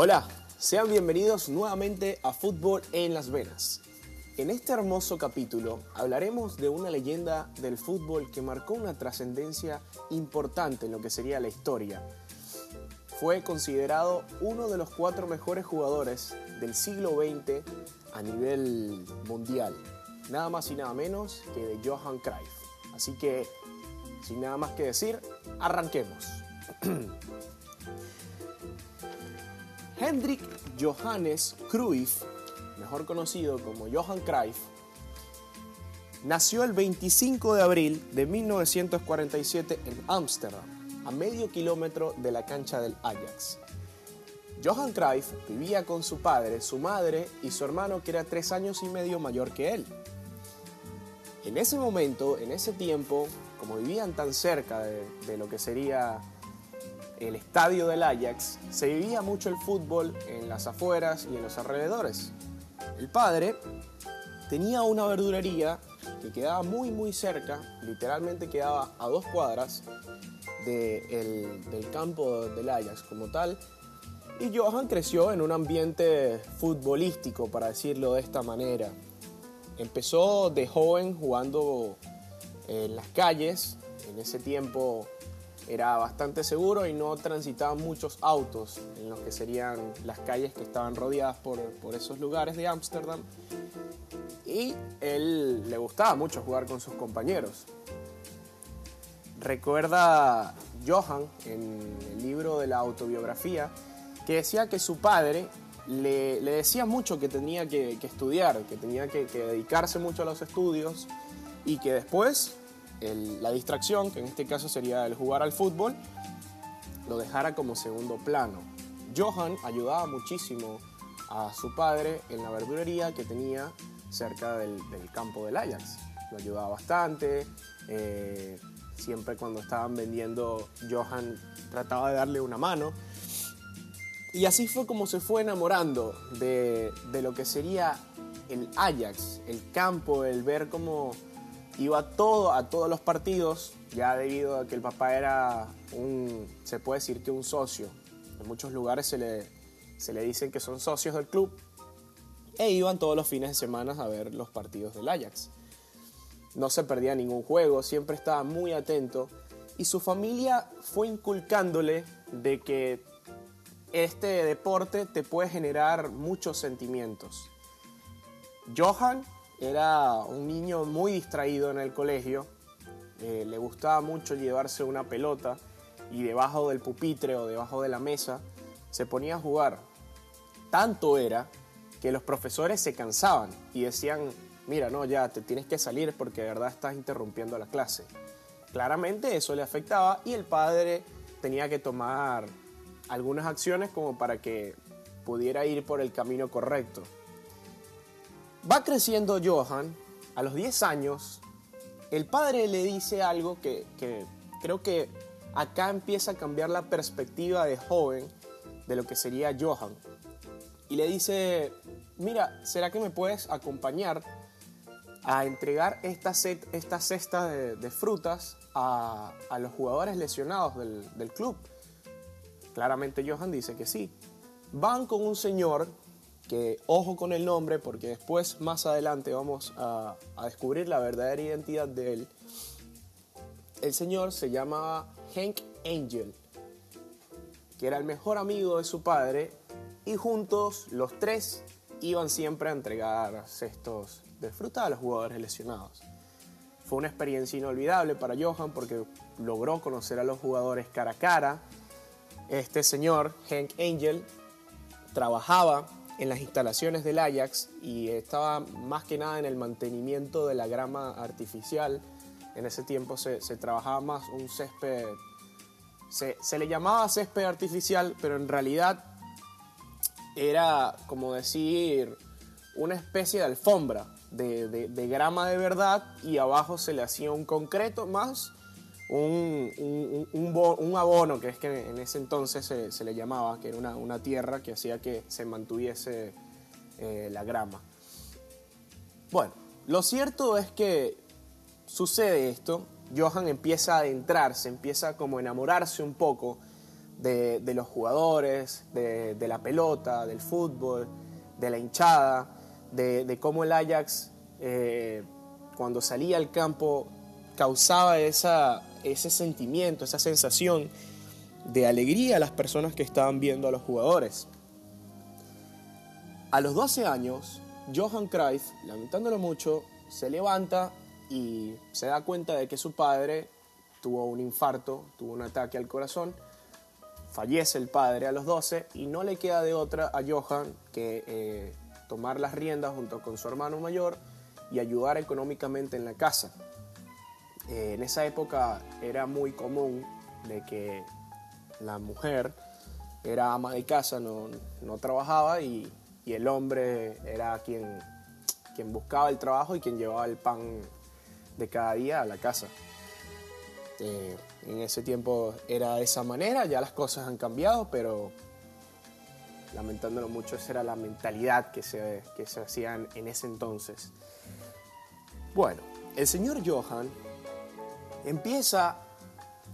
Hola, sean bienvenidos nuevamente a Fútbol en las Venas. En este hermoso capítulo hablaremos de una leyenda del fútbol que marcó una trascendencia importante en lo que sería la historia. Fue considerado uno de los cuatro mejores jugadores del siglo XX a nivel mundial. Nada más y nada menos que de Johan Cruyff. Así que, sin nada más que decir, arranquemos. Hendrik Johannes Cruyff, mejor conocido como Johan Cruyff, nació el 25 de abril de 1947 en Ámsterdam, a medio kilómetro de la cancha del Ajax. Johan Cruyff vivía con su padre, su madre y su hermano que era tres años y medio mayor que él. En ese momento, en ese tiempo, como vivían tan cerca de, de lo que sería el estadio del Ajax, se vivía mucho el fútbol en las afueras y en los alrededores. El padre tenía una verdurería que quedaba muy muy cerca, literalmente quedaba a dos cuadras del campo del Ajax como tal. Y Johan creció en un ambiente futbolístico, para decirlo de esta manera. Empezó de joven jugando en las calles, en ese tiempo era bastante seguro y no transitaban muchos autos en lo que serían las calles que estaban rodeadas por, por esos lugares de Ámsterdam. Y él le gustaba mucho jugar con sus compañeros. Recuerda Johan en el libro de la autobiografía que decía que su padre le, le decía mucho que tenía que, estudiar, que tenía que dedicarse mucho a los estudios y que después la distracción, que en este caso sería el jugar al fútbol, lo dejara como segundo plano. Johan ayudaba muchísimo a su padre en la verdurería que tenía cerca del, del campo del Ajax. Lo ayudaba bastante. Eh, siempre cuando estaban vendiendo, Johan trataba de darle una mano. Y así fue como se fue enamorando de, de lo que sería el Ajax, el campo, el ver cómo iba todo a todos los partidos, ya debido a que el papá era un, se puede decir que un socio. En muchos lugares se le, se le dicen que son socios del club. E iban todos los fines de semana a ver los partidos del Ajax. No se perdía ningún juego, siempre estaba muy atento. Y su familia fue inculcándole de que este deporte te puede generar muchos sentimientos. Johan era un niño muy distraído en el colegio, eh, le gustaba mucho llevarse una pelota y debajo del pupitre o debajo de la mesa se ponía a jugar. Tanto era que los profesores se cansaban y decían, mira, no, ya te tienes que salir porque de verdad estás interrumpiendo la clase. Claramente eso le afectaba y el padre tenía que tomar algunas acciones como para que pudiera ir por el camino correcto. Va creciendo Johan, a los 10 años, el padre le dice algo que, que, creo que acá empieza a cambiar la perspectiva de joven de lo que sería Johan. Y le dice, mira, ¿será que me puedes acompañar a entregar esta, cesta de, frutas a, los jugadores lesionados del club? Claramente Johan dice que sí. Van con un señor que ojo con el nombre porque después más adelante vamos a, descubrir la verdadera identidad de él. El señor se llamaba Hank Angel, que era el mejor amigo de su padre y juntos los tres iban siempre a entregar cestos de fruta a los jugadores lesionados. Fue una experiencia inolvidable para Johan porque logró conocer a los jugadores cara a cara. Este señor, Hank Angel, trabajaba en las instalaciones del Ajax y estaba más que nada en el mantenimiento de la grama artificial. En ese tiempo se, trabajaba más un césped, se, le llamaba césped artificial, pero en realidad era como decir una especie de alfombra de grama de verdad y abajo se le hacía un concreto más un, un, abono, que es que en ese entonces se, se le llamaba, que era una, una, tierra que hacía que se mantuviese eh, la grama. Bueno, lo cierto es que sucede esto, Johan empieza a adentrarse, empieza como a enamorarse un poco de, los jugadores, de, la pelota, del fútbol, de la hinchada, de, cómo el Ajax eh, cuando salía al campo causaba esa, ese sentimiento, esa sensación de alegría a las personas que estaban viendo a los jugadores. A los 12 años, Johan Cruyff, lamentándolo mucho, se levanta y se da cuenta de que su padre tuvo un infarto, tuvo un ataque al corazón, fallece el padre a los 12 y no le queda de otra a Johan que eh, tomar las riendas junto con su hermano mayor y ayudar económicamente en la casa. Eh, en esa época era muy común de que la mujer era ama de casa, no, trabajaba y, el hombre era quien, quien buscaba el trabajo y quien llevaba el pan de cada día a la casa. Eh, en ese tiempo era de esa manera, ya las cosas han cambiado, pero lamentándolo mucho, esa era la mentalidad que se, que se hacían en ese entonces. Bueno, el señor Johan empieza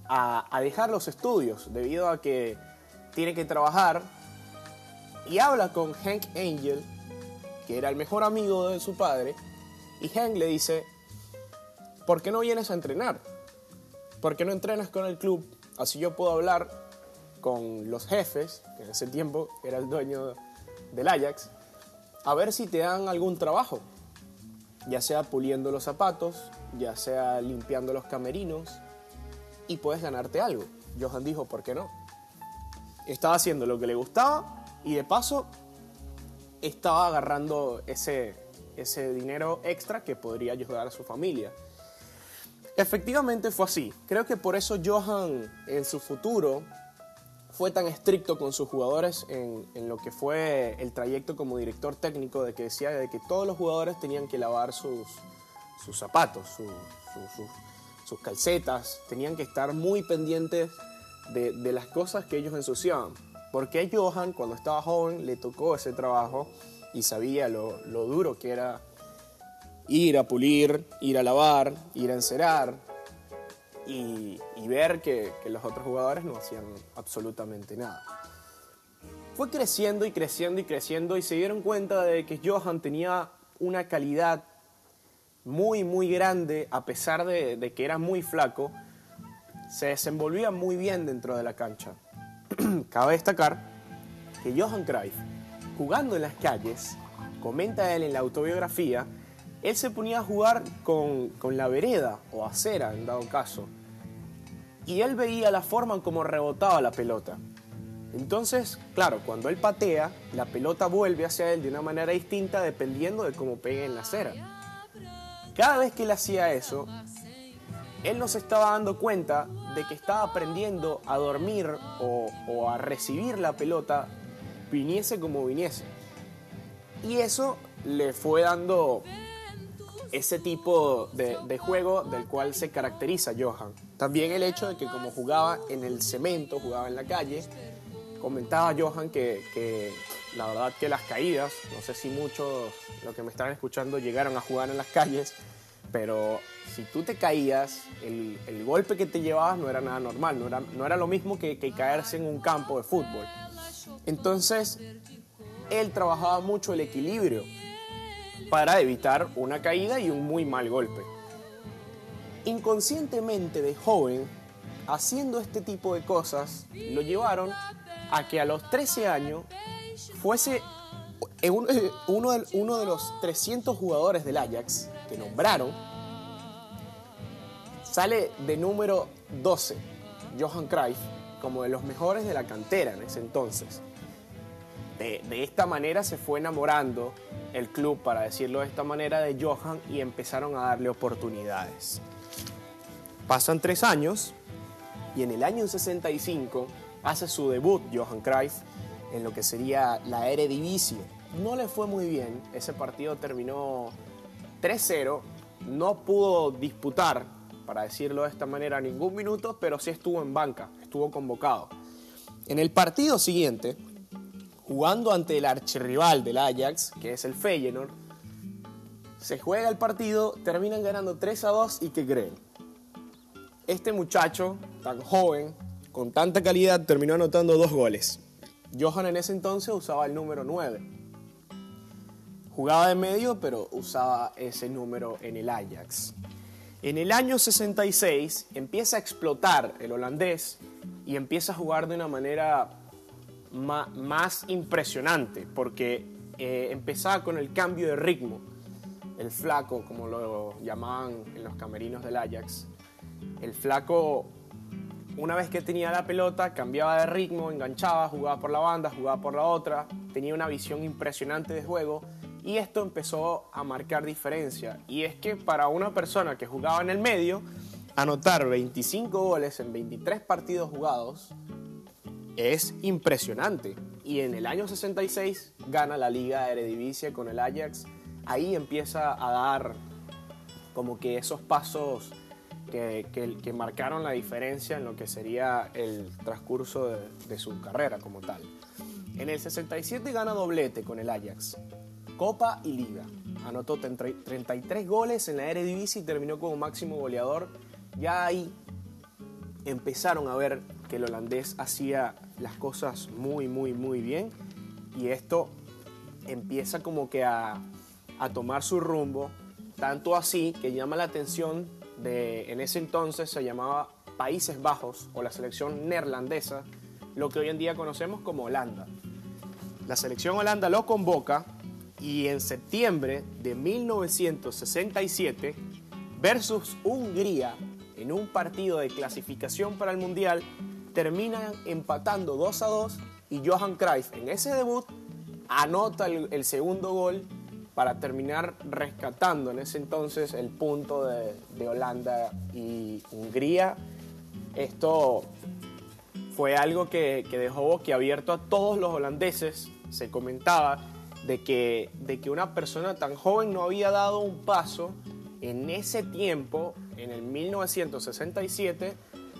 a, dejar los estudios debido a que tiene que trabajar y habla con Hank Angel, que era el mejor amigo de su padre, y Hank le dice, ¿por qué no vienes a entrenar? ¿Por qué no entrenas con el club? Así yo puedo hablar con los jefes, que en ese tiempo era el dueño del Ajax, a ver si te dan algún trabajo ya sea puliendo los zapatos, ya sea limpiando los camerinos, y puedes ganarte algo. Johan dijo, ¿por qué no? Estaba haciendo lo que le gustaba y de paso estaba agarrando ese, ese dinero extra que podría ayudar a su familia. Efectivamente fue así. Creo que por eso Johan en su futuro fue tan estricto con sus jugadores en, lo que fue el trayecto como director técnico, de que decía de que todos los jugadores tenían que lavar sus, zapatos, sus calcetas, tenían que estar muy pendientes de, las cosas que ellos ensuciaban. Porque Johan, cuando estaba joven, le tocó ese trabajo y sabía lo, lo duro que era ir a pulir, ir a lavar, ir a encerar, y, ver que, los otros jugadores no hacían absolutamente nada. Fue creciendo y creciendo y creciendo y se dieron cuenta de que Johan tenía una calidad muy, muy grande, a pesar de, de que era muy flaco, se desenvolvía muy bien dentro de la cancha. Cabe destacar que Johan Cruyff, jugando en las calles, comenta él en la autobiografía, él se ponía a jugar con, la vereda o acera, en dado caso. Y él veía la forma en cómo rebotaba la pelota. Entonces, claro, cuando él patea, la pelota vuelve hacia él de una manera distinta dependiendo de cómo pegue en la acera. Cada vez que él hacía eso, él no se estaba dando cuenta de que estaba aprendiendo a dormir o a recibir la pelota viniese como viniese. Y eso le fue dando ese tipo de, juego del cual se caracteriza Johan. También el hecho de que como jugaba en el cemento, jugaba en la calle, comentaba Johan que, la verdad que las caídas, no sé si muchos, los que me están escuchando, llegaron a jugar en las calles, pero si tú te caías, el, golpe que te llevabas no era nada normal, no era, no era lo mismo que, que caerse en un campo de fútbol. Entonces, él trabajaba mucho el equilibrio para evitar una caída y un muy mal golpe. Inconscientemente de joven, haciendo este tipo de cosas, lo llevaron a que a los 13 años fuese uno, de, uno de los 300 jugadores del Ajax que nombraron, sale de número 12, Johan Cruyff, como de los mejores de la cantera en ese entonces. De, esta manera se fue enamorando el club, para decirlo de esta manera, de Johan y empezaron a darle oportunidades. Pasan tres años y en el año 65 hace su debut Johan Cruyff en lo que sería la Eredivisie. No le fue muy bien, ese partido terminó 3-0, no pudo disputar, para decirlo de esta manera, ningún minuto, pero sí estuvo en banca, estuvo convocado. En el partido siguiente, jugando ante el archirrival del Ajax, que es el Feyenoord, se juega el partido, terminan ganando 3 a 2 y ¿qué creen? Este muchacho tan joven, con tanta calidad, terminó anotando dos goles. Johan en ese entonces usaba el número 9. Jugaba de medio, pero usaba ese número en el Ajax. En el año 66 empieza a explotar el holandés y empieza a jugar de una manera más impresionante, porque eh, empezaba con el cambio de ritmo. El flaco, como lo llamaban en los camerinos del Ajax, el flaco, una vez que tenía la pelota, cambiaba de ritmo, enganchaba, jugaba por la banda, jugaba por la otra, tenía una visión impresionante de juego y esto empezó a marcar diferencia. Y es que para una persona que jugaba en el medio, anotar 25 goles en 23 partidos jugados es impresionante. Y en el año 66 gana la Liga Eredivisie con el Ajax. Ahí empieza a dar como que esos pasos que, que, marcaron la diferencia en lo que sería el transcurso de, de su carrera como tal. En el 67 gana doblete con el Ajax, Copa y Liga. Anotó 33 goles en la Eredivisie y terminó como máximo goleador. Ya ahí empezaron a ver que el holandés hacía las cosas muy, muy, muy bien y esto empieza como que a, a tomar su rumbo, tanto así que llama la atención de, en ese entonces se llamaba Países Bajos o la selección neerlandesa, lo que hoy en día conocemos como Holanda. La selección Holanda lo convoca y en septiembre de 1967 versus Hungría en un partido de clasificación para el Mundial terminan empatando 2 a 2 y Johan Cruyff en ese debut anota el, segundo gol para terminar rescatando en ese entonces el punto de, Holanda y Hungría. Esto fue algo que, que dejó boquiabierto a todos los holandeses. Se comentaba de que, de que una persona tan joven no había dado un paso en ese tiempo, en el 1967,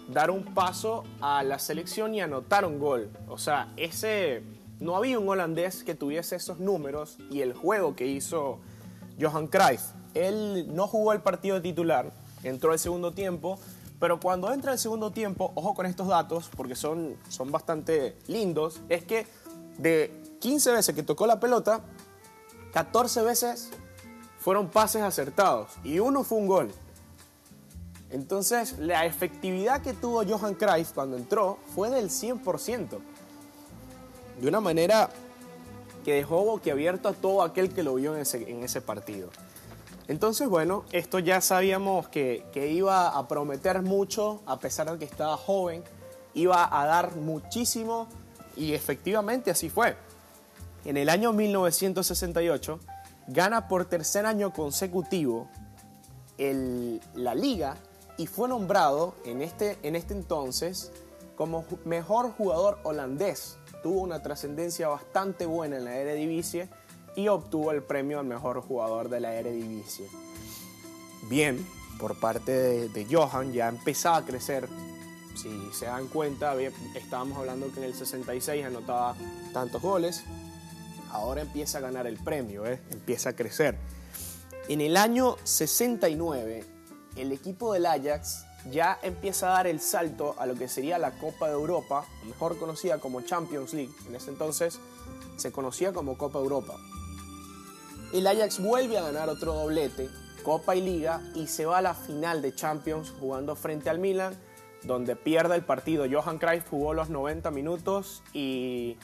dar un paso a la selección y anotar un gol. O sea, ese no había un holandés que tuviese esos números y el juego que hizo Johan Cruyff. Él no jugó el partido de titular, entró el segundo tiempo, pero cuando entra el segundo tiempo, ojo con estos datos porque son, son bastante lindos, es que de 15 veces que tocó la pelota, 14 veces fueron pases acertados y uno fue un gol. Entonces, la efectividad que tuvo Johan Cruyff cuando entró fue del 100%. De una manera que dejó boquiabierto a todo aquel que lo vio en ese, partido. Entonces, bueno, esto ya sabíamos que, que, iba a prometer mucho, a pesar de que estaba joven, iba a dar muchísimo y efectivamente así fue. En el año 1968 gana por tercer año consecutivo la liga y fue nombrado en este, en este entonces como mejor jugador holandés. Tuvo una trascendencia bastante buena en la Eredivisie y obtuvo el premio al mejor jugador de la Eredivisie. Bien, por parte de, Johan ya empezaba a crecer. Si se dan cuenta, estábamos hablando que en el 66 anotaba tantos goles. Ahora empieza a ganar el premio, ¿eh? empieza a crecer. En el año 69 el equipo del Ajax ya empieza a dar el salto a lo que sería la Copa de Europa, mejor conocida como Champions League. En ese entonces se conocía como Copa Europa. El Ajax vuelve a ganar otro doblete, Copa y Liga, y se va a la final de Champions jugando frente al Milan, donde pierde el partido. Johan Cruyff jugó los 90 minutos y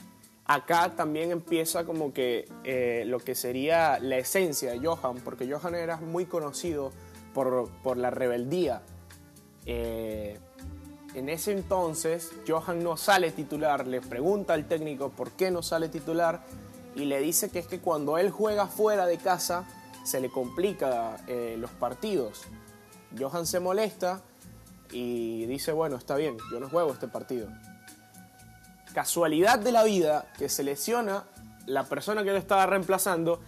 acá también empieza como que eh, lo que sería la esencia de Johan, porque Johan era muy conocido por, la rebeldía. Eh, en ese entonces, Johan no sale titular, le pregunta al técnico por qué no sale titular y le dice que es que cuando él juega fuera de casa se le complica eh, los partidos. Johan se molesta y dice, bueno, está bien, yo no juego este partido. Casualidad de la vida que se lesiona la persona que lo estaba reemplazando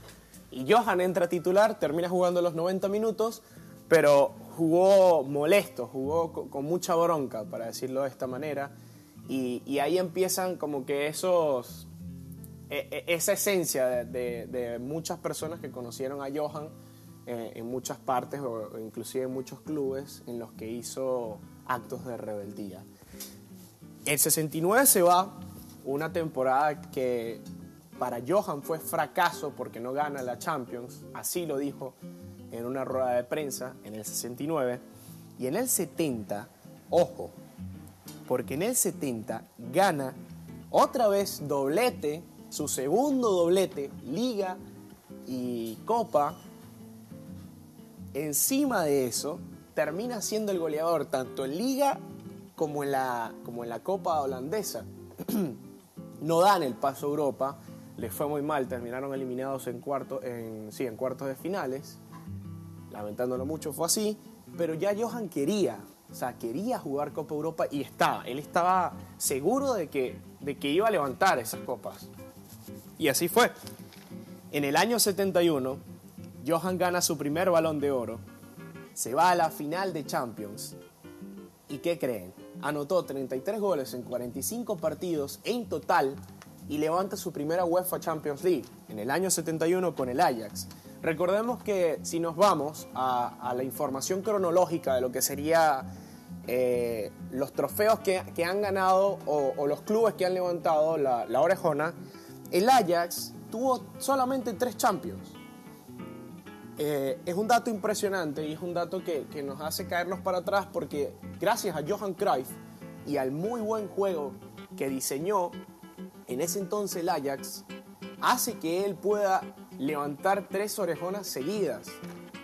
y Johan entra titular, termina jugando los 90 minutos pero jugó molesto, jugó con, mucha bronca, para decirlo de esta manera, y, ahí empiezan como que esos, e, e, esa esencia de, muchas personas que conocieron a Johan eh, en muchas partes o inclusive en muchos clubes en los que hizo actos de rebeldía. El 69 se va, una temporada que para Johan fue fracaso porque no gana la Champions, así lo dijo en una rueda de prensa en el 69. Y en el 70, ojo, porque en el 70 gana otra vez doblete, su segundo doblete, liga y copa. Encima de eso, termina siendo el goleador tanto en liga como en la, como en la copa holandesa. no dan el paso a Europa, les fue muy mal, terminaron eliminados en, cuarto, en, sí, en cuartos de finales. Lamentándolo mucho fue así, pero ya Johan quería, o sea, quería jugar Copa Europa y estaba, él estaba seguro de que, de que iba a levantar esas copas. Y así fue. En el año 71, Johan gana su primer balón de oro, se va a la final de Champions. ¿Y qué creen? Anotó 33 goles en 45 partidos en total y levanta su primera UEFA Champions League en el año 71 con el Ajax. Recordemos que si nos vamos a, la información cronológica de lo que sería eh, los trofeos que, han ganado o, los clubes que han levantado la, orejona, el Ajax tuvo solamente tres Champions. Eh, es un dato impresionante y es un dato que, que, nos hace caernos para atrás porque gracias a Johan Cruyff y al muy buen juego que diseñó en ese entonces el Ajax, hace que él pueda levantar tres orejonas seguidas.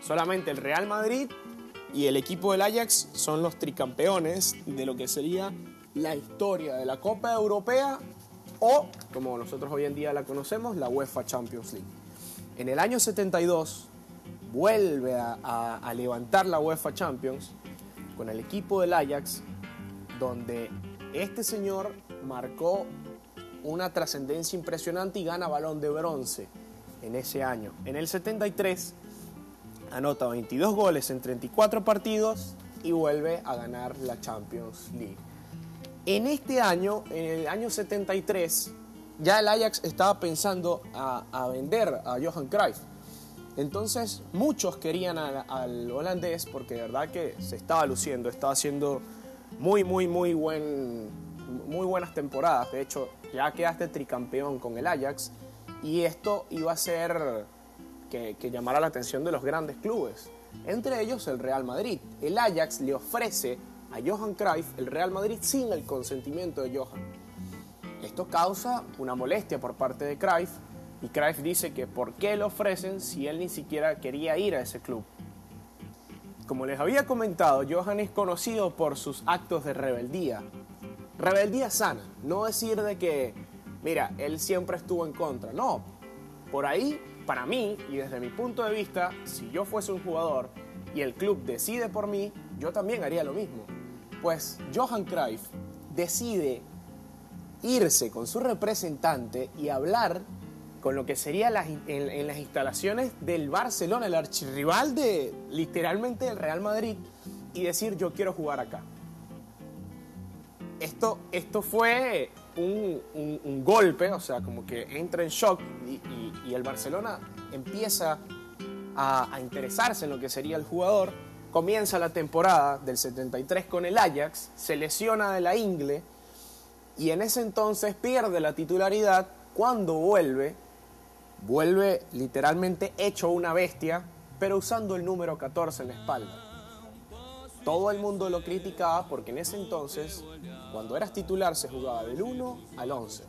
Solamente el Real Madrid y el equipo del Ajax son los tricampeones de lo que sería la historia de la Copa Europea o, como nosotros hoy en día la conocemos, la UEFA Champions League. En el año 72 vuelve a, levantar la UEFA Champions con el equipo del Ajax, donde este señor marcó una trascendencia impresionante y gana balón de bronce en ese año. En el 73 anota 22 goles en 34 partidos y vuelve a ganar la Champions League. En este año, en el año 73, ya el Ajax estaba pensando a, vender a Johan Cruyff. Entonces muchos querían al, holandés porque de verdad que se estaba luciendo, estaba haciendo muy, muy, muy, buen, muy buenas temporadas. De hecho, ya quedaste tricampeón con el Ajax y esto iba a ser que, llamara la atención de los grandes clubes, entre ellos el Real Madrid. El Ajax le ofrece a Johan Cruyff el Real Madrid sin el consentimiento de Johan. Esto causa una molestia por parte de Cruyff y Cruyff dice que por qué le ofrecen si él ni siquiera quería ir a ese club. Como les había comentado, Johan es conocido por sus actos de rebeldía. Rebeldía sana, no decir de que mira, él siempre estuvo en contra. No, por ahí, para mí, y desde mi punto de vista, si yo fuese un jugador y el club decide por mí, yo también haría lo mismo. Pues Johan Cruyff decide irse con su representante y hablar con lo que sería en, las instalaciones del Barcelona, el archirrival de literalmente el Real Madrid, y decir yo quiero jugar acá. Esto, esto fue un, golpe, o sea, como que entra en shock y, el Barcelona empieza a, a, interesarse en lo que sería el jugador. Comienza la temporada del 73 con el Ajax, se lesiona de la ingle y en ese entonces pierde la titularidad. Cuando vuelve, vuelve literalmente hecho una bestia, pero usando el número 14 en la espalda. Todo el mundo lo criticaba porque en ese entonces cuando eras titular se jugaba del 1 al 11.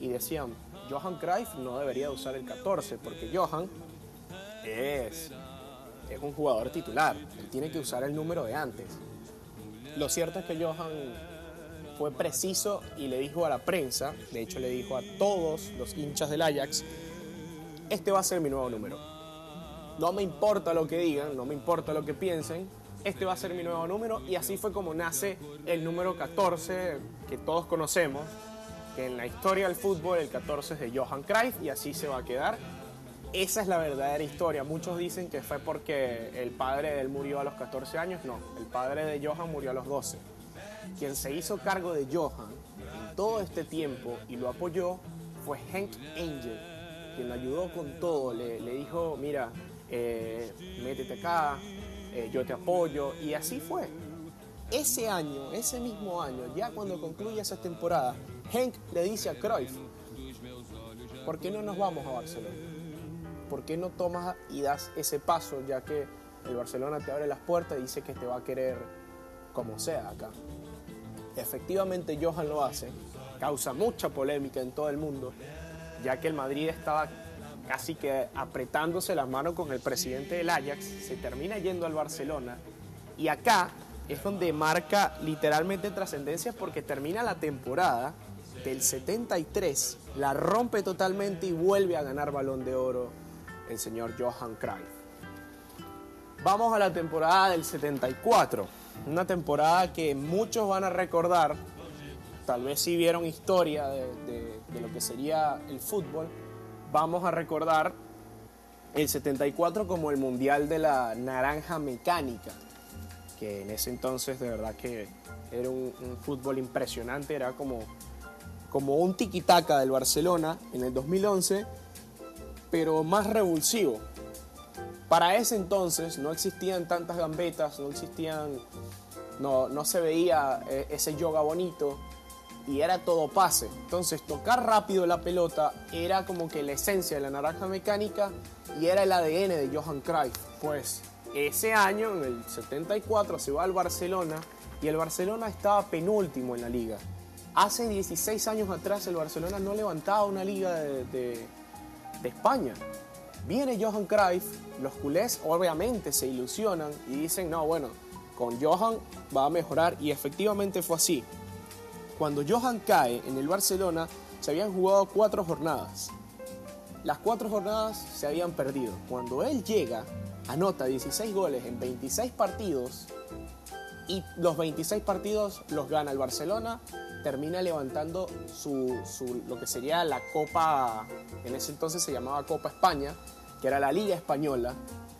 Y decían, Johan Cruyff no debería usar el 14 porque Johan es, es un jugador titular. Él tiene que usar el número de antes. Lo cierto es que Johan fue preciso y le dijo a la prensa, de hecho le dijo a todos los hinchas del Ajax, este va a ser mi nuevo número. No me importa lo que digan, no me importa lo que piensen, este va a ser mi nuevo número y así fue como nace el número 14 que todos conocemos, que en la historia del fútbol el 14 es de Johan Cruyff y así se va a quedar. Esa es la verdadera historia. Muchos dicen que fue porque el padre de él murió a los 14 años. No, el padre de Johan murió a los 12. Quien se hizo cargo de Johan en todo este tiempo y lo apoyó fue Hank Angel, quien lo ayudó con todo. Le, dijo, mira, eh, métete acá, eh, yo te apoyo, y así fue. ese año, ese mismo año, ya cuando concluye esa temporada, Henk le dice a Cruyff, ¿por qué no nos vamos a Barcelona? ¿Por qué no tomas y das ese paso ya que el Barcelona te abre las puertas y dice que te va a querer como sea acá? Efectivamente Johan lo hace, causa mucha polémica en todo el mundo, ya que el Madrid estaba casi que apretándose las manos con el presidente del Ajax, se termina yendo al Barcelona y acá es donde marca literalmente trascendencia porque termina la temporada del 73, la rompe totalmente y vuelve a ganar balón de oro el señor Johan Cruyff. Vamos a la temporada del 74, una temporada que muchos van a recordar, tal vez si vieron historia de, de lo que sería el fútbol, vamos a recordar el 74 como el Mundial de la Naranja Mecánica, que en ese entonces de verdad que era un, fútbol impresionante, era como, como un tiquitaca del Barcelona en el 2011, pero más revulsivo. Para ese entonces no existían tantas gambetas, no existían, no, no se veía eh, ese yoga bonito, y era todo pase. Entonces tocar rápido la pelota era como que la esencia de la naranja mecánica y era el ADN de Johan Cruyff. Pues ese año, en el 74, se va al Barcelona y el Barcelona estaba penúltimo en la liga. Hace 16 años atrás el Barcelona no levantaba una liga de, de España. Viene Johan Cruyff, los culés obviamente se ilusionan y dicen, no, bueno, con Johan va a mejorar y efectivamente fue así. Cuando Johan cae en el Barcelona, se habían jugado cuatro jornadas. Las cuatro jornadas se habían perdido. Cuando él llega, anota 16 goles en 26 partidos y los 26 partidos los gana el Barcelona, termina levantando su, lo que sería la Copa, en ese entonces se llamaba Copa España, que era la Liga Española.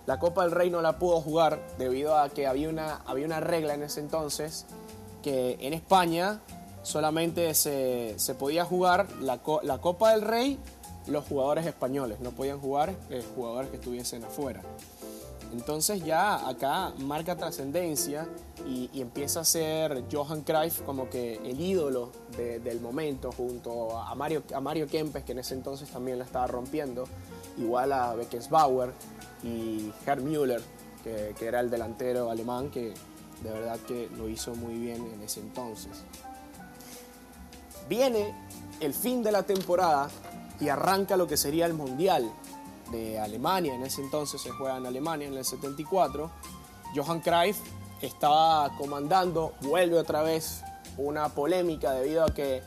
La Copa del Rey no la pudo jugar debido a que había una, había una regla en ese entonces que en España solamente se, podía jugar la, Copa del Rey los jugadores españoles, no podían jugar eh, jugadores que estuviesen afuera. Entonces ya acá marca trascendencia y, empieza a ser Johan Cruyff como que el ídolo del momento junto a Mario, a Mario Kempes que en ese entonces también la estaba rompiendo, igual a Beckenbauer y Herr Müller que, que era el delantero alemán que de verdad que lo hizo muy bien en ese entonces. Viene el fin de la temporada y arranca lo que sería el Mundial de Alemania. En ese entonces se juega en Alemania, en el 74. Johan Cruyff estaba comandando, vuelve otra vez una polémica debido a que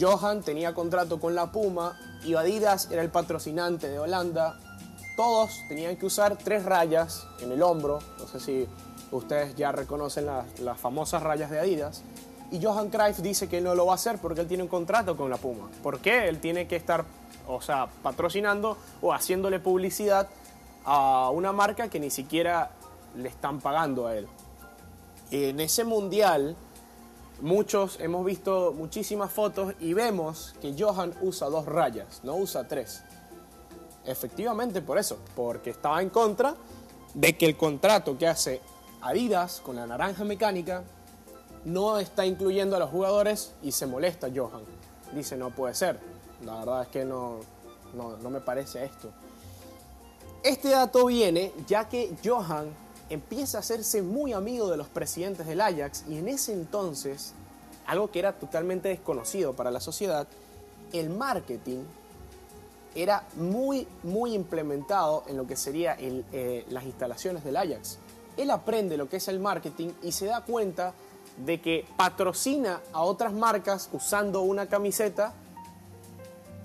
Johan tenía contrato con la Puma y Adidas era el patrocinante de Holanda. Todos tenían que usar tres rayas en el hombro. No sé si ustedes ya reconocen las, las famosas rayas de Adidas. Y Johan Cruyff dice que él no lo va a hacer porque él tiene un contrato con la Puma. ¿Por qué? Él tiene que estar, o sea, patrocinando o haciéndole publicidad a una marca que ni siquiera le están pagando a él. En ese mundial, muchos hemos visto muchísimas fotos y vemos que Johan usa dos rayas, no usa tres. Efectivamente por eso, porque estaba en contra de que el contrato que hace Adidas con la naranja mecánica no está incluyendo a los jugadores y se molesta Johan. Dice, no puede ser. La verdad es que no, no, me parece esto. Este dato viene ya que Johan empieza a hacerse muy amigo de los presidentes del Ajax y en ese entonces, algo que era totalmente desconocido para la sociedad, el marketing era muy, muy implementado en lo que sería eh, las instalaciones del Ajax. Él aprende lo que es el marketing y se da cuenta de que patrocina a otras marcas usando una camiseta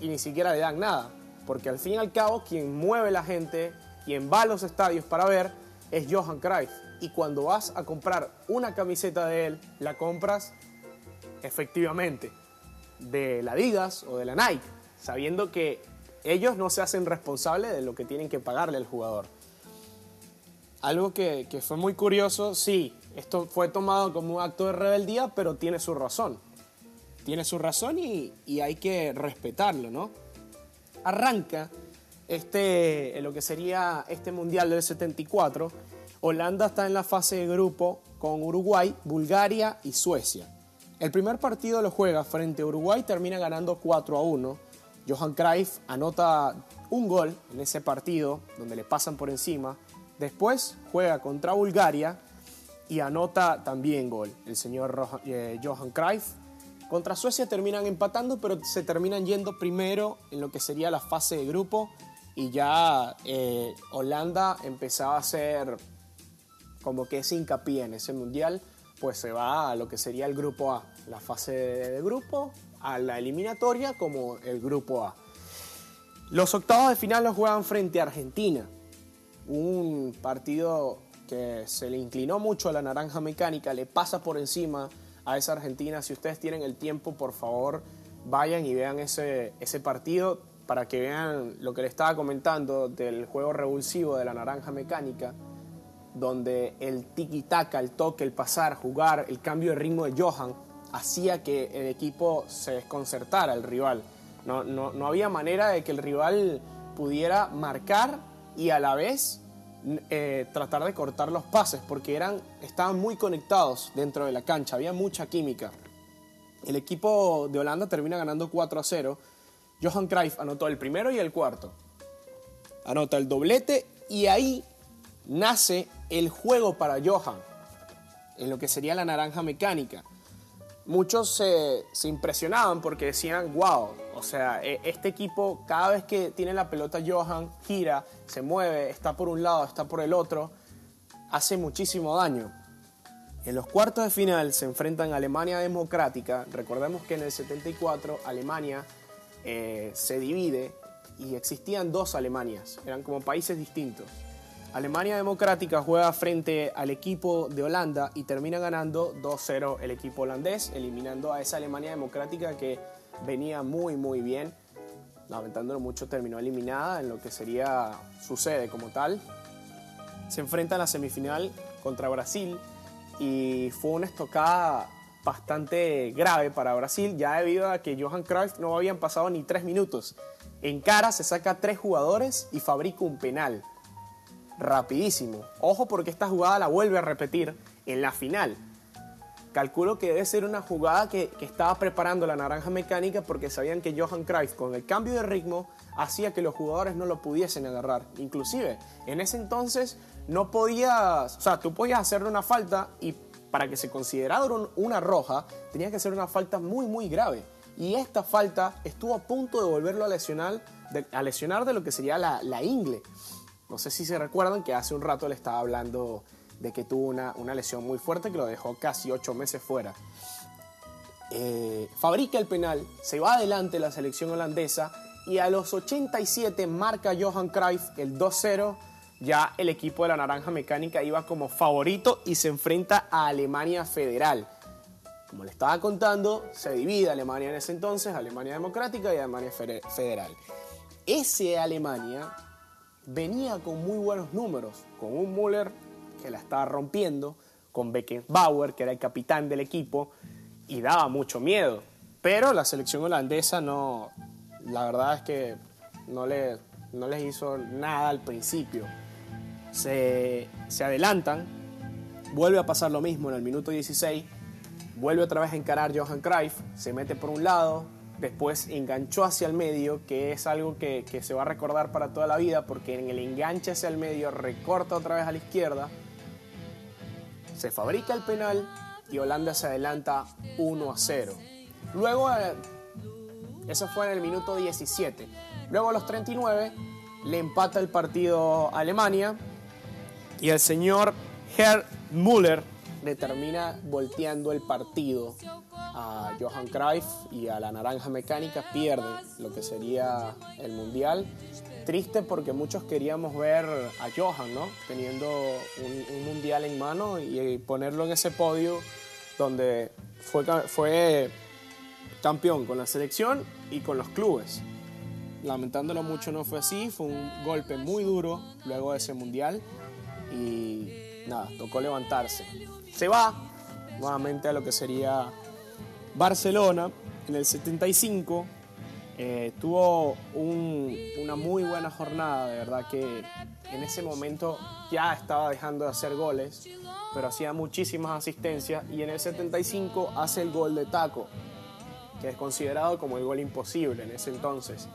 y ni siquiera le dan nada. Porque al fin y al cabo, quien mueve la gente, quien va a los estadios para ver, es Johan Cruyff. Y cuando vas a comprar una camiseta de él, la compras efectivamente de la Adidas o de la Nike, sabiendo que ellos no se hacen responsables de lo que tienen que pagarle al jugador. Algo que, que fue muy curioso, sí, esto fue tomado como un acto de rebeldía, pero tiene su razón. Tiene su razón y, hay que respetarlo, ¿no? Arranca este, lo que sería este Mundial del 74, Holanda está en la fase de grupo con Uruguay, Bulgaria y Suecia. El primer partido lo juega frente a Uruguay, termina ganando 4 a 1. Johan Cruyff anota un gol en ese partido donde le pasan por encima. Después juega contra Bulgaria y anota también gol el señor eh, Johan Cruyff. Contra Suecia terminan empatando, pero se terminan yendo primero en lo que sería la fase de grupo y ya eh, Holanda empezaba a hacer como que ese hincapié en ese mundial, pues se va a lo que sería el grupo A, la fase de grupo, a la eliminatoria como el grupo A. Los octavos de final los juegan frente a Argentina, un partido que se le inclinó mucho a la naranja mecánica, le pasa por encima a esa Argentina. Si ustedes tienen el tiempo, por favor, vayan y vean ese, ese partido para que vean lo que le estaba comentando del juego revulsivo de la naranja mecánica donde el tiki-taka, el toque, el pasar, jugar, el cambio de ritmo de Johan hacía que el equipo se desconcertara el rival. No, no, había manera de que el rival pudiera marcar y a la vez eh, tratar de cortar los pases porque eran, estaban muy conectados dentro de la cancha, había mucha química. El equipo de Holanda termina ganando 4 a 0. Johan Cruyff anotó el primero y el cuarto. Anota el doblete y ahí nace el juego para Johan, en lo que sería la naranja mecánica. Muchos se, impresionaban porque decían, wow, o sea, e, este equipo cada vez que tiene la pelota Johan gira, se mueve, está por un lado, está por el otro, hace muchísimo daño. En los cuartos de final se enfrentan a Alemania Democrática. Recordemos que en el 74 Alemania eh, se divide y existían dos Alemanias, eran como países distintos. Alemania Democrática juega frente al equipo de Holanda y termina ganando 2-0 el equipo holandés, eliminando a esa Alemania Democrática que venía muy muy bien. Lamentándolo mucho, terminó eliminada en lo que sería su sede como tal. Se enfrenta en la semifinal contra Brasil y fue una estocada bastante grave para Brasil, ya debido a que Johan Cruyff no habían pasado ni tres minutos. En cara se saca tres jugadores y fabrica un penal rapidísimo. Ojo porque esta jugada la vuelve a repetir en la final. Calculo que debe ser una jugada que, estaba preparando la naranja mecánica porque sabían que Johan Cruyff con el cambio de ritmo hacía que los jugadores no lo pudiesen agarrar. Inclusive, en ese entonces no podías, o sea, tú podías hacerle una falta y para que se considerara una roja tenía que ser una falta muy muy grave. Y esta falta estuvo a punto de volverlo a lesionar de, a lesionar de lo que sería la, la ingle. No sé si se recuerdan que hace un rato le estaba hablando de que tuvo una, lesión muy fuerte que lo dejó casi ocho meses fuera. Eh, fabrica el penal, se va adelante la selección holandesa y a los 87 marca Johan Cruyff el 2-0. Ya el equipo de la Naranja Mecánica iba como favorito y se enfrenta a Alemania Federal. Como le estaba contando, se divide Alemania en ese entonces, Alemania Democrática y Alemania Federal. Ese Alemania venía con muy buenos números, con un Müller que la estaba rompiendo, con Beckenbauer, que era el capitán del equipo, y daba mucho miedo. Pero la selección holandesa no, la verdad es que no, le, no les hizo nada al principio. Se, se adelantan, vuelve a pasar lo mismo en el minuto 16, vuelve otra vez a encarar Johan Cruyff, se mete por un lado, después enganchó hacia el medio, que es algo que, se va a recordar para toda la vida, porque en el enganche hacia el medio recorta otra vez a la izquierda, se fabrica el penal y Holanda se adelanta 1 a 0. Luego, eh, eso fue en el minuto 17. Luego a los 39 le empata el partido a Alemania y el señor Herr Müller le termina volteando el partido a Johan Cruyff y a la Naranja Mecánica pierde lo que sería el Mundial. Triste porque muchos queríamos ver a Johan, ¿no? Teniendo un, Mundial en mano y ponerlo en ese podio donde fue, fue campeón con la selección y con los clubes. Lamentándolo mucho no fue así, fue un golpe muy duro luego de ese Mundial y nada, tocó levantarse. Se va nuevamente a lo que sería Barcelona en el 75 Eh, tuvo una muy buena jornada, de verdad que en ese momento ya estaba dejando de hacer goles, pero hacía muchísimas asistencias y en el 75 hace el gol de taco, que es considerado como el gol imposible en ese entonces.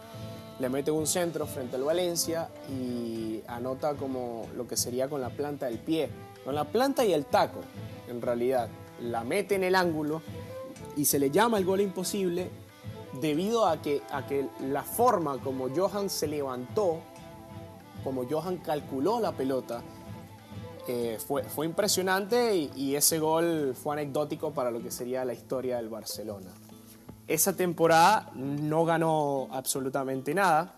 Le mete un centro frente al Valencia y anota como lo que sería con la planta del pie, con la planta y el taco, en realidad. La mete en el ángulo y se le llama el gol imposible debido a que, a que la forma como Johan se levantó, como Johan calculó la pelota, eh, fue, fue, impresionante y, y, ese gol fue anecdótico para lo que sería la historia del Barcelona. Esa temporada no ganó absolutamente nada.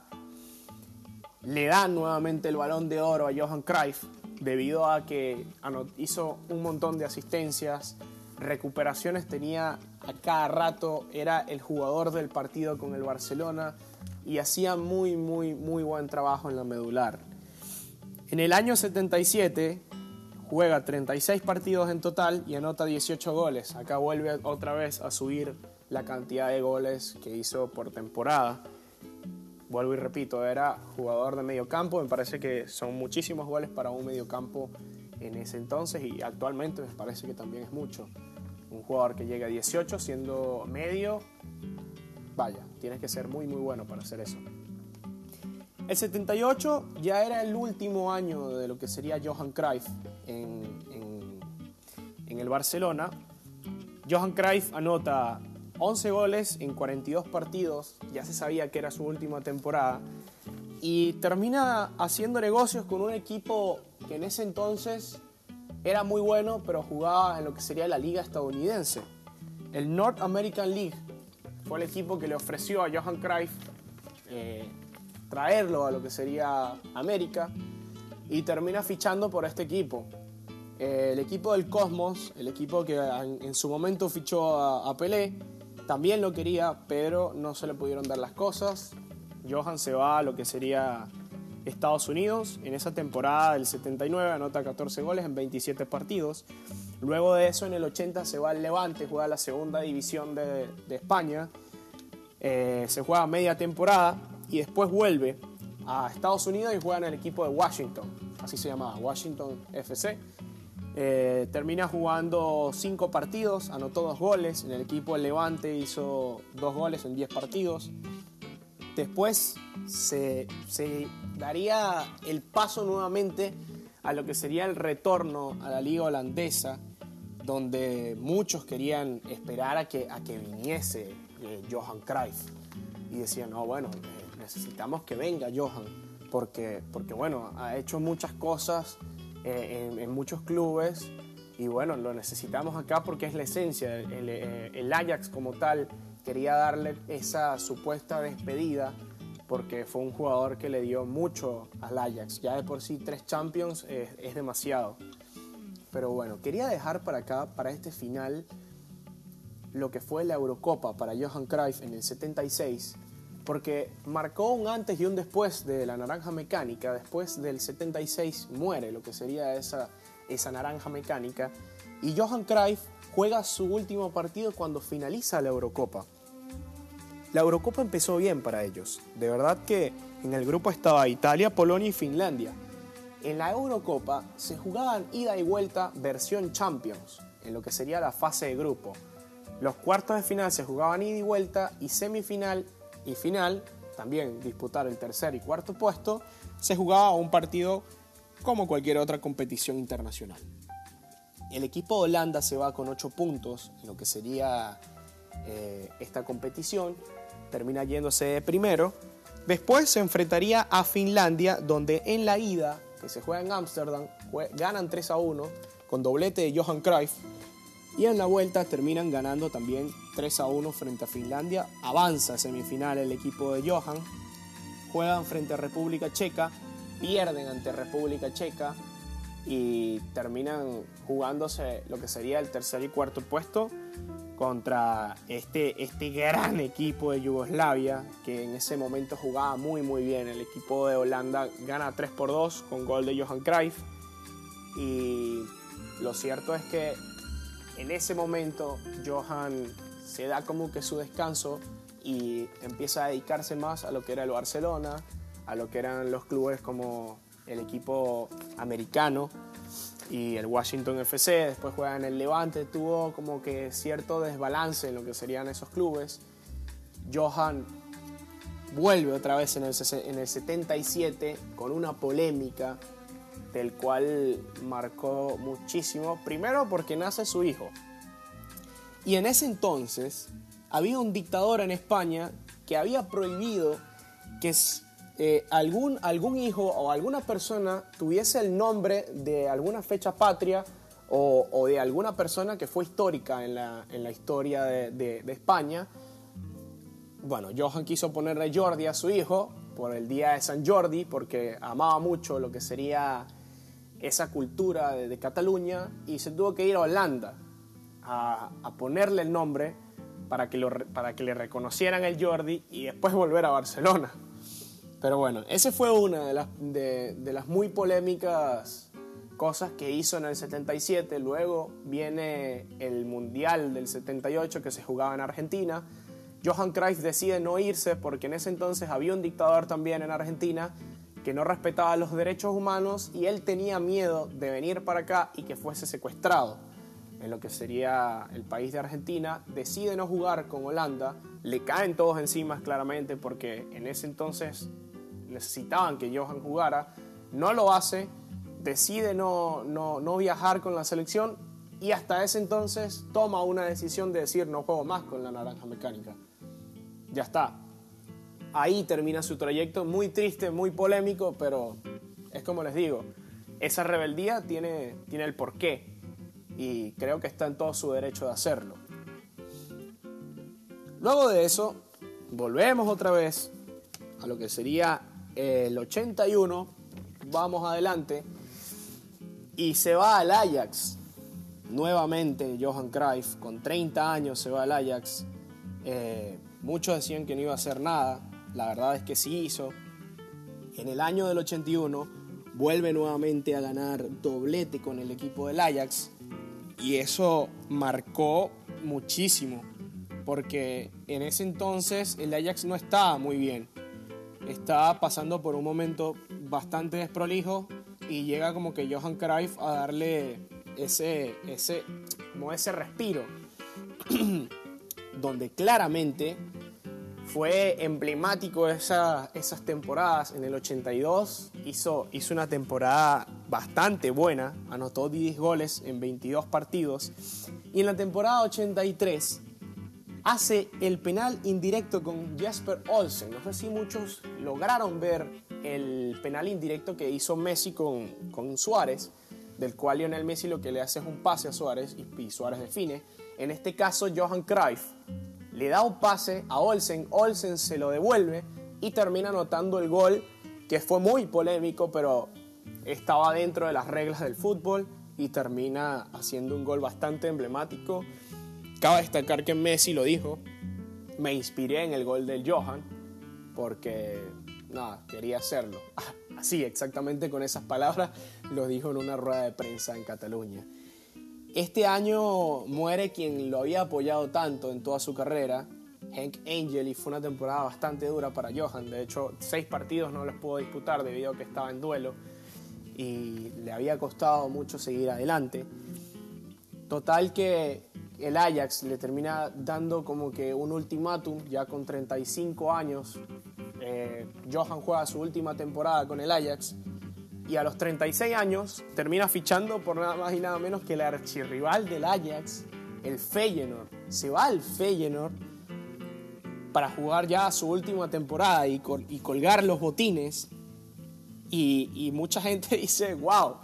Le dan nuevamente el balón de oro a Johan Cruyff debido a que hizo un montón de asistencias, recuperaciones tenía a cada rato, era el jugador del partido con el Barcelona y hacía muy, muy, muy buen trabajo en la medular. En el año 77 juega 36 partidos en total y anota 18 goles. Acá vuelve otra vez a subir la cantidad de goles que hizo por temporada. Vuelvo y repito, era jugador de medio campo, me parece que son muchísimos goles para un medio campo en ese entonces y actualmente me parece que también es mucho. Un jugador que llega a 18 siendo medio, vaya, tienes que ser muy muy bueno para hacer eso. El 78 ya era el último año de lo que sería Johan Cruyff en, en, en el Barcelona. Johan Cruyff anota 11 goles en 42 partidos, ya se sabía que era su última temporada, y termina haciendo negocios con un equipo que en ese entonces era muy bueno, pero jugaba en lo que sería la liga estadounidense. El North American League fue el equipo que le ofreció a Johan Cruyff eh, traerlo a lo que sería América y termina fichando por este equipo. Eh, el equipo del Cosmos, el equipo que en, su momento fichó a, a Pelé, también lo quería, pero no se le pudieron dar las cosas. Johan se va a lo que sería Estados Unidos. En esa temporada del 79 anota 14 goles en 27 partidos. Luego de eso, en el 80 se va al Levante, juega la segunda división de, España. Eh, se juega media temporada y después vuelve a Estados Unidos y juega en el equipo de Washington. Así se llamaba, Washington FC. Eh, termina jugando 5 partidos, anotó 2 goles. En el equipo Levante hizo 2 goles en 10 partidos. Después se, daría el paso nuevamente a lo que sería el retorno a la liga holandesa, donde muchos querían esperar a que, a que viniese eh, Johan Cruyff. Y decían, no, bueno, eh, necesitamos que venga Johan, porque, porque bueno, ha hecho muchas cosas eh, en, muchos clubes y bueno, lo necesitamos acá porque es la esencia. el Ajax como tal quería darle esa supuesta despedida porque fue un jugador que le dio mucho al Ajax. Ya de por sí tres Champions es, demasiado. Pero bueno, quería dejar para acá, para este final, lo que fue la Eurocopa para Johan Cruyff en el 76, porque marcó un antes y un después de la naranja mecánica. Después del 76 muere lo que sería esa, esa naranja mecánica. Y Johan Cruyff juega su último partido cuando finaliza la Eurocopa. La Eurocopa empezó bien para ellos. De verdad que en el grupo estaba Italia, Polonia y Finlandia. En la Eurocopa se jugaban ida y vuelta versión Champions, en lo que sería la fase de grupo. Los cuartos de final se jugaban ida y vuelta y semifinal y final, también disputar el tercer y cuarto puesto, se jugaba un partido como cualquier otra competición internacional. El equipo de Holanda se va con 8 puntos en lo que sería eh, esta competición termina yéndose primero. Después se enfrentaría a Finlandia, donde en la ida, que se juega en Ámsterdam, ganan 3 a 1 con doblete de Johan Cruyff. Y en la vuelta terminan ganando también 3 a 1 frente a Finlandia. Avanza a semifinal el equipo de Johan. Juegan frente a República Checa, pierden ante República Checa y terminan jugándose lo que sería el tercer y cuarto puesto contra este, este gran equipo de Yugoslavia que en ese momento jugaba muy muy bien. El equipo de Holanda gana 3 por 2 con gol de Johan Cruyff y lo cierto es que en ese momento Johan se da como que su descanso y empieza a dedicarse más a lo que era el Barcelona, a lo que eran los clubes como el equipo americano y el Washington FC, después juega en el Levante, tuvo como que cierto desbalance en lo que serían esos clubes. Johan vuelve otra vez en el, en el 77 con una polémica del cual marcó muchísimo, primero porque nace su hijo. Y en ese entonces había un dictador en España que había prohibido que eh, algún, algún hijo o alguna persona tuviese el nombre de alguna fecha patria o, de alguna persona que fue histórica en la, en la historia de, de, España. Bueno, Johan quiso ponerle Jordi a su hijo por el día de San Jordi, porque amaba mucho lo que sería esa cultura de, Cataluña y se tuvo que ir a Holanda a, ponerle el nombre para que, para que le reconocieran el Jordi y después volver a Barcelona. Pero bueno, esa fue una de las, de, las muy polémicas cosas que hizo en el 77. Luego viene el Mundial del 78 que se jugaba en Argentina. Johan Cruyff decide no irse porque en ese entonces había un dictador también en Argentina que no respetaba los derechos humanos y él tenía miedo de venir para acá y que fuese secuestrado. En lo que sería el país de Argentina, decide no jugar con Holanda, le caen todos encima claramente porque en ese entonces necesitaban que Johan jugara, no lo hace, decide no, no, no viajar con la selección y hasta ese entonces toma una decisión de decir no juego más con la naranja mecánica. Ya está, ahí termina su trayecto, muy triste, muy polémico, pero es como les digo, esa rebeldía tiene, tiene el porqué y creo que está en todo su derecho de hacerlo. Luego de eso, volvemos otra vez a lo que sería el 81, vamos adelante, y se va al Ajax. Nuevamente Johan Cruyff, con 30 años se va al Ajax. Eh, muchos decían que no iba a hacer nada, la verdad es que sí hizo. En el año del 81 vuelve nuevamente a ganar doblete con el equipo del Ajax y eso marcó muchísimo porque en ese entonces el Ajax no estaba muy bien. Estaba pasando por un momento bastante desprolijo y llega como que Johan Cruyff a darle ese, ese, como ese respiro, donde claramente fue emblemático esa, esas temporadas. En el 82 hizo, hizo una temporada bastante buena, anotó 10 goles en 22 partidos. Y en la temporada 83 hace el penal indirecto con Jasper Olsen. No sé si muchos lograron ver el penal indirecto que hizo Messi con, con Suárez, del cual Lionel Messi lo que le hace es un pase a Suárez y, y Suárez define. En este caso, Johan Cruyff le da un pase a Olsen, Olsen se lo devuelve y termina anotando el gol que fue muy polémico, pero estaba dentro de las reglas del fútbol y termina haciendo un gol bastante emblemático. Cabe destacar que Messi lo dijo, me inspiré en el gol del Johan porque nada, quería hacerlo. Así, exactamente con esas palabras, lo dijo en una rueda de prensa en Cataluña. Este año muere quien lo había apoyado tanto en toda su carrera, Hank Angel, y fue una temporada bastante dura para Johan. De hecho, seis partidos no los pudo disputar debido a que estaba en duelo y le había costado mucho seguir adelante. Total que el Ajax le termina dando como que un ultimátum, ya con 35 años. Eh, Johan juega su última temporada con el Ajax y a los 36 años termina fichando por nada más y nada menos que el archirrival del Ajax, el Feyenoord. Se va al Feyenoord para jugar ya su última temporada y, colgar los botines. Y, mucha gente dice, wow,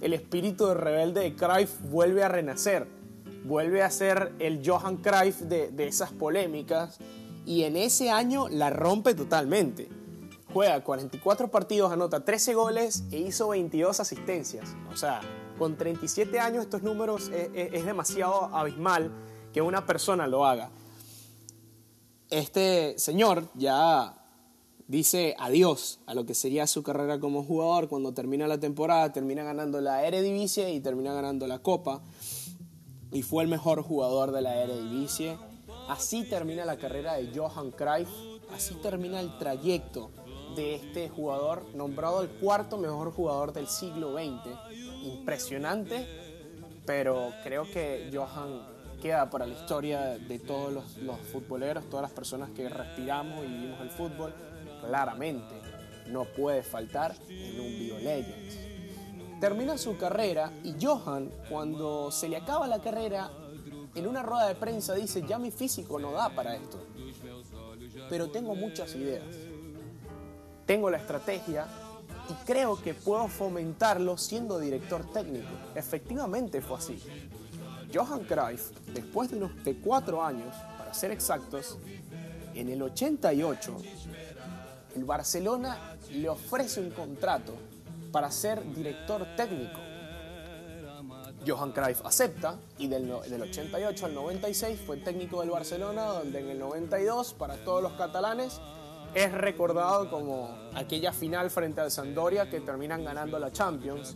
el espíritu de rebelde de Cruyff vuelve a renacer, vuelve a ser el Johan Cruyff de, de esas polémicas y en ese año la rompe totalmente juega 44 partidos, anota 13 goles e hizo 22 asistencias. O sea, con 37 años estos números es, demasiado abismal que una persona lo haga. Este señor ya dice adiós a lo que sería su carrera como jugador cuando termina la temporada, termina ganando la Eredivisie y termina ganando la Copa y fue el mejor jugador de la Eredivisie Así termina la carrera de Johan Cruyff, así termina el trayecto de este jugador nombrado el cuarto mejor jugador del siglo XX. Impresionante, pero creo que Johan queda para la historia de todos los, los futboleros, todas las personas que respiramos y vivimos el fútbol. Claramente, no puede faltar en un Bio Legends. Termina su carrera y Johan, cuando se le acaba la carrera, en una rueda de prensa dice, ya mi físico no da para esto, pero tengo muchas ideas. Tengo la estrategia y creo que puedo fomentarlo siendo director técnico. Efectivamente fue así. Johan Cruyff, después de unos de cuatro años, para ser exactos, en el 88, el Barcelona le ofrece un contrato para ser director técnico. Johan Cruyff acepta y del, del, 88 al 96 fue técnico del Barcelona, donde en el 92, para todos los catalanes, es recordado como aquella final frente al Sampdoria que terminan ganando la Champions,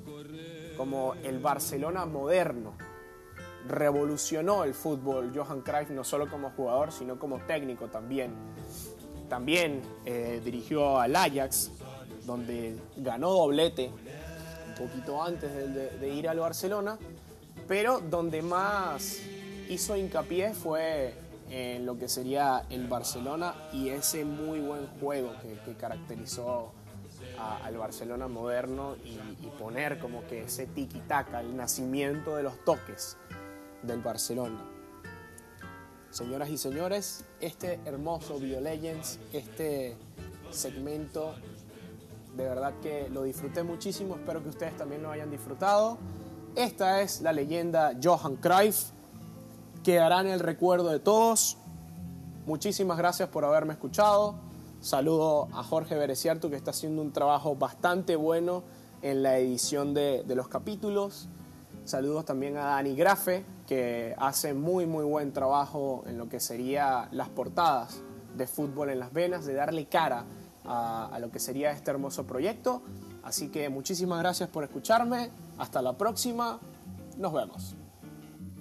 como el Barcelona moderno. Revolucionó el fútbol Johan Cruyff no solo como jugador, sino como técnico también. También eh, dirigió al Ajax, donde ganó doblete un poquito antes de, ir al Barcelona, pero donde más hizo hincapié fue en lo que sería el Barcelona y ese muy buen juego que, caracterizó al Barcelona moderno y, poner como que ese tiki-taka, el nacimiento de los toques del Barcelona. Señoras y señores, este hermoso BioLegends, este segmento, de verdad que lo disfruté muchísimo, espero que ustedes también lo hayan disfrutado. Esta es la leyenda Johan Cruyff quedará el recuerdo de todos. Muchísimas gracias por haberme escuchado. Saludo a Jorge Bereciartu que está haciendo un trabajo bastante bueno en la edición de, los capítulos. Saludos también a Dani Grafe que hace muy muy buen trabajo en lo que sería las portadas de fútbol en las venas, de darle cara a lo que sería este hermoso proyecto. Así que muchísimas gracias por escucharme. Hasta la próxima. Nos vemos.